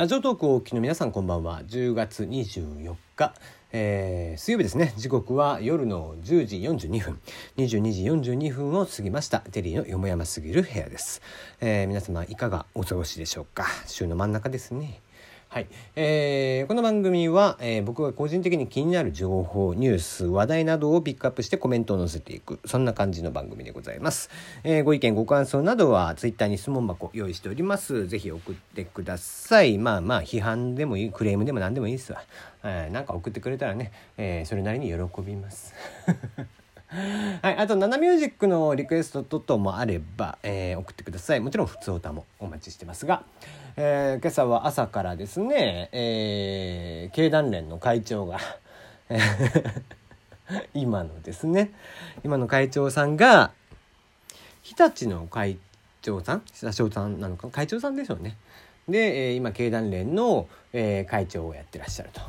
ラジオトークをお聞きの皆さんこんばんは。10月24日、えー、水曜日ですね。時刻は夜の10時42分。22時42分を過ぎました。テリーのよもやますぎる部屋です、えー、皆様いかがお過ごしでしょうか？週の真ん中ですね。はい、えー、この番組は、えー、僕が個人的に気になる情報ニュース話題などをピックアップしてコメントを載せていくそんな感じの番組でございます、えー、ご意見ご感想などはツイッターに質問箱用意しております。ぜひ送ってください。まあまあ批判でもいいクレームでも何でもいいですわ、えー、なんか送ってくれたらね、えー、それなりに喜びます。はい、あと、ナナミュージックのリクエスト等々もあれば、えー、送ってください。もちろん、普通歌もお待ちしてますが、えー、今朝は朝からですね、えー、経団連の会長が 今のですね、今の会長さんが、日立の会長さん？社長さんなのか？会長さんでしょうね。で、えー、今、経団連の、えー、会長をやってらっしゃると。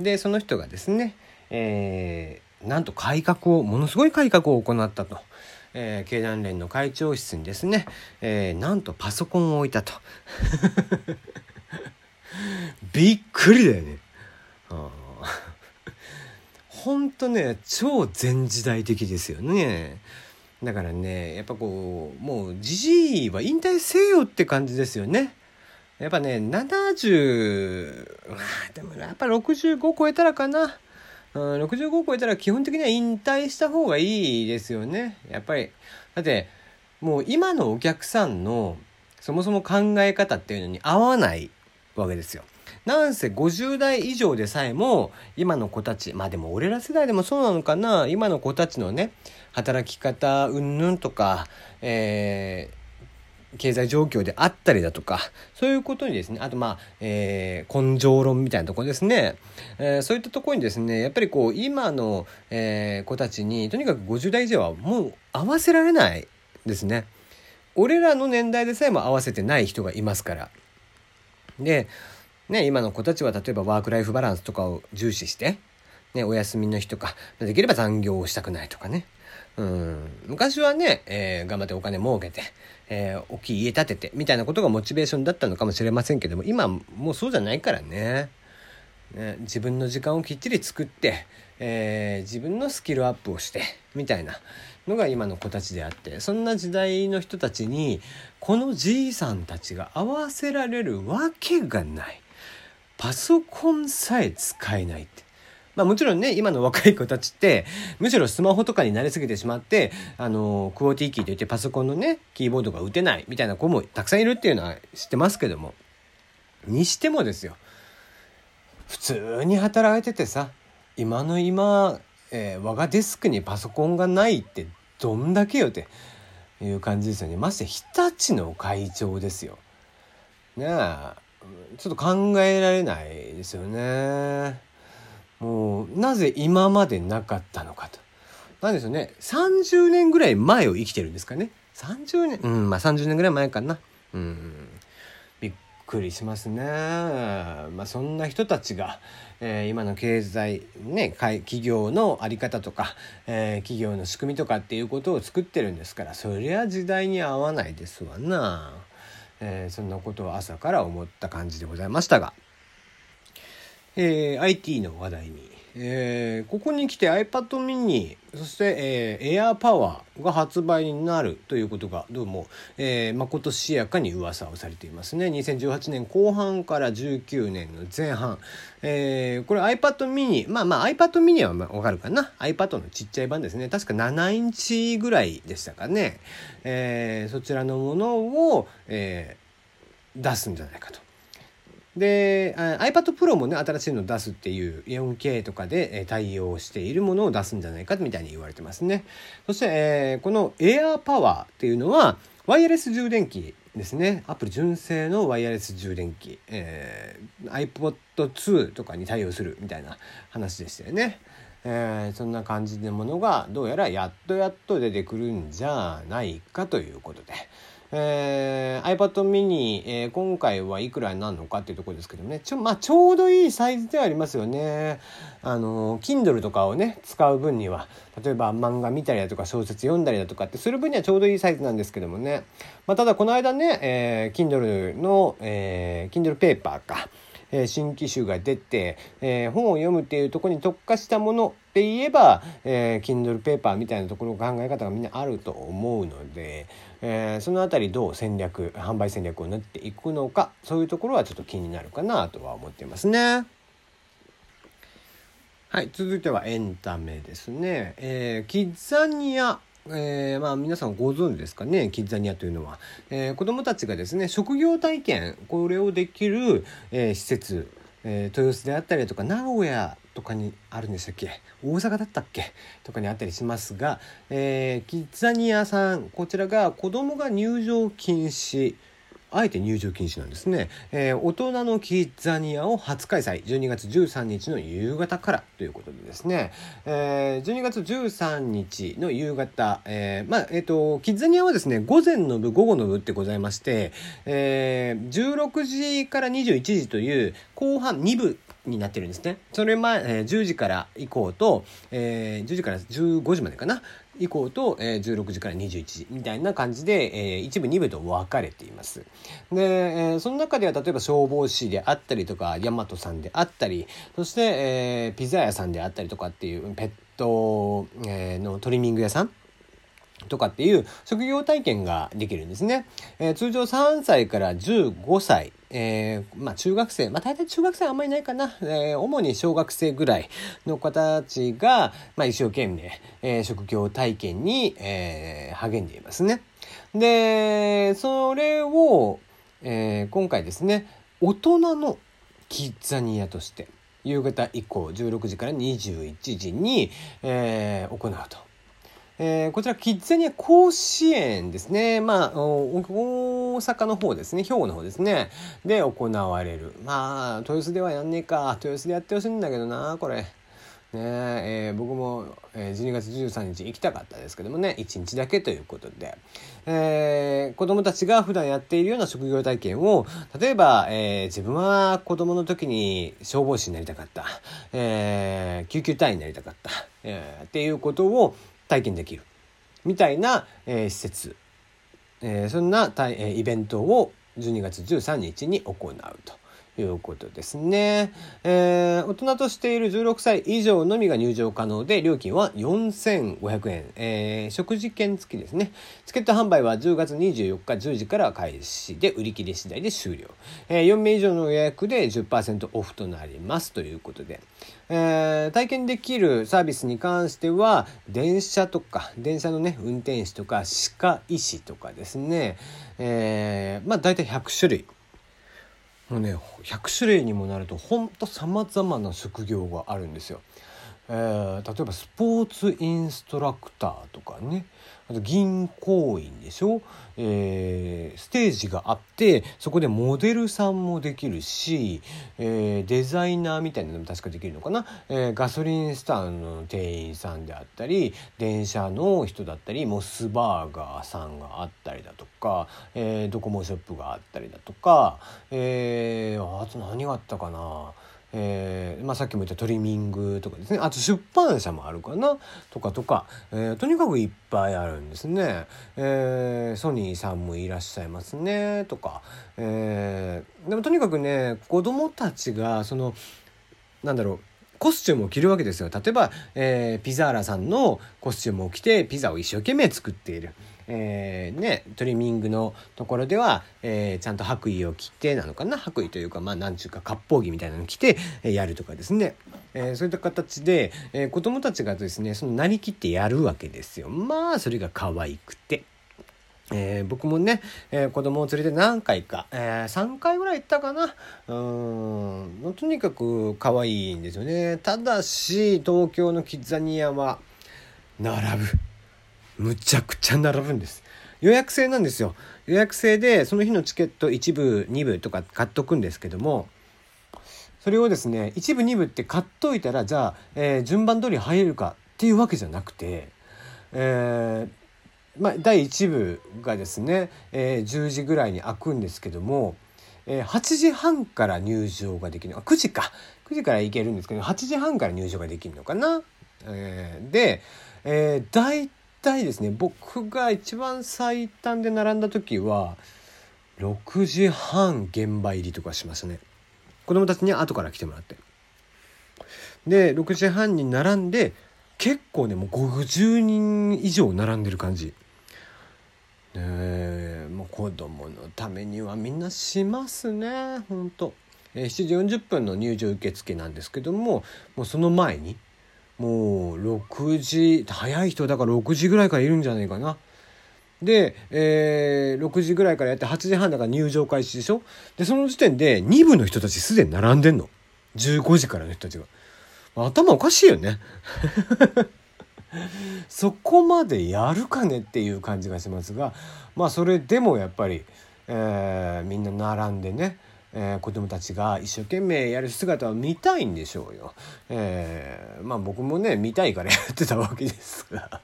で、その人がですね、えーなんと改革をものすごい改革を行ったと。えー、経団連の会長室にですね、えー、なんとパソコンを置いたと。びっくりだよね。ほんとね超前時代的ですよね。だからねやっぱこうもうじじいは引退せよって感じですよね。やっぱね70まあでもやっぱ65超えたらかな。うん、65を超えたら基本的には引退した方がいいですよね。やっぱり。だって、もう今のお客さんのそもそも考え方っていうのに合わないわけですよ。なんせ50代以上でさえも今の子たちまあでも俺ら世代でもそうなのかな今の子たちのね働き方うんぬんとか、え経済状況であったりだとか、そういうことにですね、あとまあ、えー、根性論みたいなところですね、えー、そういったところにですね、やっぱりこう、今の、えー、子たちに、とにかく50代以上はもう合わせられないですね。俺らの年代でさえも合わせてない人がいますから。で、ね、今の子たちは例えばワークライフバランスとかを重視して、ね、お休みの日とか、できれば残業をしたくないとかね。うん、昔はね、えー、頑張ってお金儲けて、えー、大きい家建ててみたいなことがモチベーションだったのかもしれませんけども今もうそうじゃないからね。ね自分の時間をきっちり作って、えー、自分のスキルアップをしてみたいなのが今の子たちであってそんな時代の人たちにこのじいさんたちが合わせられるわけがない。パソコンさえ使えないって。まあもちろんね、今の若い子たちって、むしろスマホとかに慣れすぎてしまって、あの、クオーティーキーといってパソコンのね、キーボードが打てないみたいな子もたくさんいるっていうのは知ってますけども。にしてもですよ。普通に働いててさ、今の今、えー、我がデスクにパソコンがないってどんだけよっていう感じですよね。まして日立の会長ですよ。ねえ。ちょっと考えられないですよね。もうなぜ今までなかったのかと。なんですよね。30年ぐらい前を生きてるんですかね。30年うんまあ30年ぐらい前かな。うん。びっくりしますね。まあそんな人たちが、えー、今の経済ね企業の在り方とか、えー、企業の仕組みとかっていうことを作ってるんですからそりゃ時代に合わないですわな、えー、そんなことを朝から思った感じでございましたが。えー、IT の話題に、えー、ここに来て iPad mini そして、えー、Air Power が発売になるということがどうも、えー、まことしやかに噂をされていますね。2018年後半から19年の前半、えー、これ iPad mini まあまあ iPad mini はわかるかな？iPad のちっちゃい版ですね。確か7インチぐらいでしたかね、えー、そちらのものを、えー、出すんじゃないかと。で iPad Pro もね新しいのを出すっていう 4K とかで対応しているものを出すんじゃないかみたいに言われてますね。そして、えー、この AirPower っていうのはワイヤレス充電器ですね。アップル純正のワイヤレス充電器、えー、iPod2 とかに対応するみたいな話でしたよね。えー、そんな感じのものがどうやらやっとやっと出てくるんじゃないかということで、えー、iPad mini、えー、今回はいくらになるのかっていうところですけどね。ちょ,、まあ、ちょうどいいサイズではありますよね。あの Kindle とかをね使う分には。例えば漫画見たりだとか小説読んだりだとかってする分にはちょうどいいサイズなんですけどもね、まあ、ただこの間ね、えー、Kindle の、えー、Kindle ペーパーか。えー、新機種が出て、えー、本を読むっていうところに特化したものって言えば、えー、Kindle ペーパーみたいなところ考え方がみんなあると思うので、えー、その辺りどう戦略販売戦略を練っていくのかそういうところはちょっと気になるかなとは思ってますね。はい、続いてはエンタメですね。えー、キッザニアえー、まあ皆さんご存知ですかねキッザニアというのは、えー、子どもたちがですね職業体験これをできる、えー、施設、えー、豊洲であったりとか名古屋とかにあるんでしたっけ？大阪だったっけ？とかにあったりしますが、えー、キッザニアさんこちらが子どもが入場禁止あえて入場禁止なんですね、えー、大人のキッザニアを初開催12月13日の夕方からということでですね、えー、12月13日の夕方、えー、まあえっ、ー、とキッザニアはですね午前の部午後の部ってございまして、えー、16時から21時という後半2部になってるんですね。それ前、えー、10時から以降と、えー、10時から15時までかな。以降と、えー、16時から21時みたいな感じで、えー、一部二部と分かれています。で、えー、その中では例えば消防士であったりとか大和さんであったりそして、えー、ピザ屋さんであったりとかっていうペット、えー、のトリミング屋さんとかっていう職業体験ができるんですね。えー、通常3歳から15歳えー、まあ中学生、まあ大体中学生はあんまりないかな。えー、主に小学生ぐらいの方たちが、まあ一生懸命、えー、職業体験に、えー、励んでいますね。で、それを、えー、今回ですね、大人のキッザニアとして、夕方以降16時から21時に、えー、行うと。えー、こちら、キッザニア甲子園ですね。まあ、大阪の方ですね。兵庫の方ですね。で行われる。まあ、豊洲ではやんねえか。豊洲でやってほしいんだけどな、これ。ねえー、僕も、え12月13日行きたかったですけどもね1日だけということで、えー、子どもたちが普段やっているような職業体験を例えば、えー、自分は子どもの時に消防士になりたかった、えー、救急隊員になりたかった、えー、っていうことを体験できるみたいな、えー、施設、えー、そんな、えー、イベントを12月13日に行うと。いうことですね。えー、大人としている16歳以上のみが入場可能で、料金は4500円。えー、食事券付きですね。チケット販売は10月24日10時から開始で、売り切れ次第で終了。えー、4名以上の予約で10%オフとなりますということで。えー、体験できるサービスに関しては、電車とか、電車のね、運転士とか、歯科医師とかですね、えー、まあ大体100種類。もうね100種類にもなるとほんとさまざまな職業があるんですよ。えー、例えばスポーツインストラクターとかねあと銀行員でしょ、えー、ステージがあってそこでモデルさんもできるし、えー、デザイナーみたいなのも確かできるのかな、えー、ガソリンスタンドの店員さんであったり電車の人だったりモスバーガーさんがあったりだとか、えー、ドコモショップがあったりだとか、えー、あと何があったかな？えーまあ、さっきも言ったトリミングとかですね。あと出版社もあるかな。とかとか、えー、とにかくいっぱいあるんですね、えー、ソニーさんもいらっしゃいますね。とか、えー、でもとにかくね子供たちがそのなんだろう。コスチュームを着るわけですよ例えば、えー、ピザーラさんのコスチュームを着てピザを一生懸命作っている。えー、ね、トリミングのところでは、えー、ちゃんと白衣を着てなのかな？白衣というか、まあ、なんちゅうか、割烹着みたいなの着て、え、やるとかですね。えー、そういった形で、えー、子供たちがですね、そのなりきってやるわけですよ。まあ、それが可愛くて。えー、僕もね、えー、子供を連れて何回か、えー、3回ぐらい行ったかな。うん、とにかく可愛いんですよね。ただし、東京のキッザニアは、並ぶ。むちゃくちゃ並ぶんです。予約制なんですよ。予約制で、その日のチケット1部、2部とか買っとくんですけども、それをですね、1部、2部って買っといたら、じゃあ、え、順番通り入れるかっていうわけじゃなくて、えー、まあ、第1部がですね、えー、10時ぐらいに開くんですけども、えー、8時半から入場ができる。の9時か。9時から行けるんですけど8時半から入場ができるのかな、えー、で、えー、大体ですね僕が一番最短で並んだ時は6時半現場入りとかしましたね。子供たちに後から来てもらって。で6時半に並んで結構ねもう50人以上並んでる感じ。子供のためにはみんなしますね。ほんと、えー、7時40分の入場受付なんですけどももうその前にもう6時早い人だから6時ぐらいからいるんじゃないかな。で、えー、6時ぐらいからやって8時半だから入場開始でしょ？でその時点で2部の人たちすでに並んでんの。15時からの人たちが。頭おかしいよね。そこまでやるかねっていう感じがしますがまあそれでもやっぱり、えー、みんな並んでねえー、子供たちが一生懸命やる姿を見たいんでしょうよ。えー、まあ僕もね見たいからやってたわけですが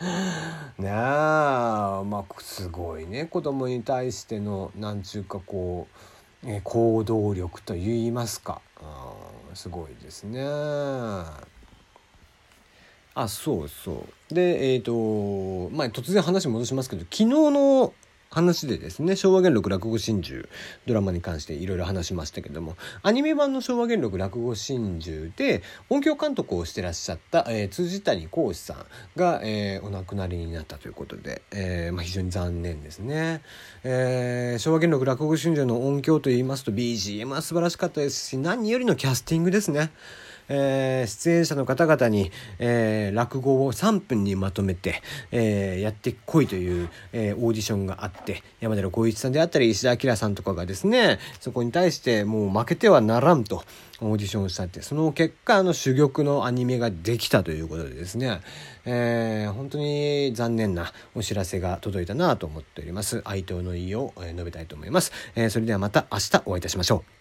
ねあまあすごいね子供に対してのなんちゅうかこう、えー、行動力といいますかあすごいですね。あそうそう。でえっ、ー、とまあ突然話戻しますけど昨日の話でですね昭和元禄落語真珠ドラマに関していろいろ話しましたけどもアニメ版の昭和元禄落語真珠で音響監督をしてらっしゃった、えー、辻谷幸志さんが、えー、お亡くなりになったということで、えーまあ、非常に残念ですね、えー、昭和元禄落語真珠の音響といいますと BGM は素晴らしかったですし何よりのキャスティングですね。えー、出演者の方々に、えー、落語を3分にまとめて、えー、やってこいという、えオーディションがあって山寺宏一さんであったり石田明さんとかがですねそこに対してもう負けてはならんとオーディションをしたってその結果あの珠玉のアニメができたということでですね、えー、本当に残念なお知らせが届いたなと思っております。哀悼の意を述べたいと思います、えー、それではまた明日お会いいたしましょう。